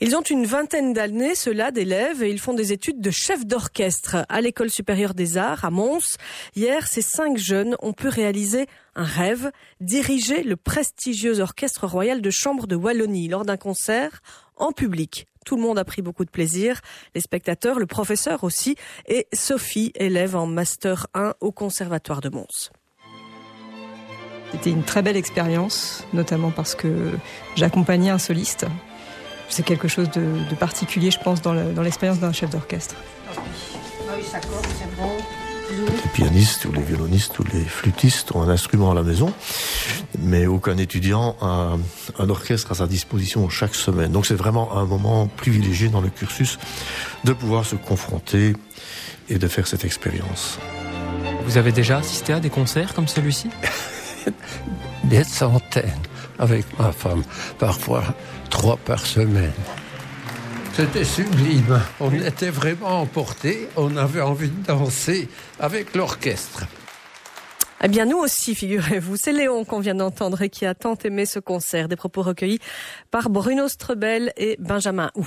Ils ont une vingtaine d'années, ceux-là, d'élèves, et ils font des études de chef d'orchestre à l'École supérieure des arts à Mons. Hier, ces cinq jeunes ont pu réaliser un rêve, diriger le prestigieux orchestre royal de chambre de Wallonie lors d'un concert en public. Tout le monde a pris beaucoup de plaisir, les spectateurs, le professeur aussi, et Sophie, élève en Master 1 au Conservatoire de Mons. C'était une très belle expérience, notamment parce que j'accompagnais un soliste c'est quelque chose de, particulier, je pense, dans l'expérience d'un chef d'orchestre. Les pianistes ou les violonistes ou les flûtistes ont un instrument à la maison, mais aucun étudiant a un orchestre à sa disposition chaque semaine. Donc c'est vraiment un moment privilégié dans le cursus de pouvoir se confronter et de faire cette expérience. Vous avez déjà assisté à des concerts comme celui-ci? Des centaines avec ma femme, parfois trois par semaine. C'était sublime. On était vraiment emportés. On avait envie de danser avec l'orchestre. Eh bien, nous aussi, figurez-vous. C'est Léon qu'on vient d'entendre et qui a tant aimé ce concert. Des propos recueillis par Bruno Strebel et Benjamin Hou.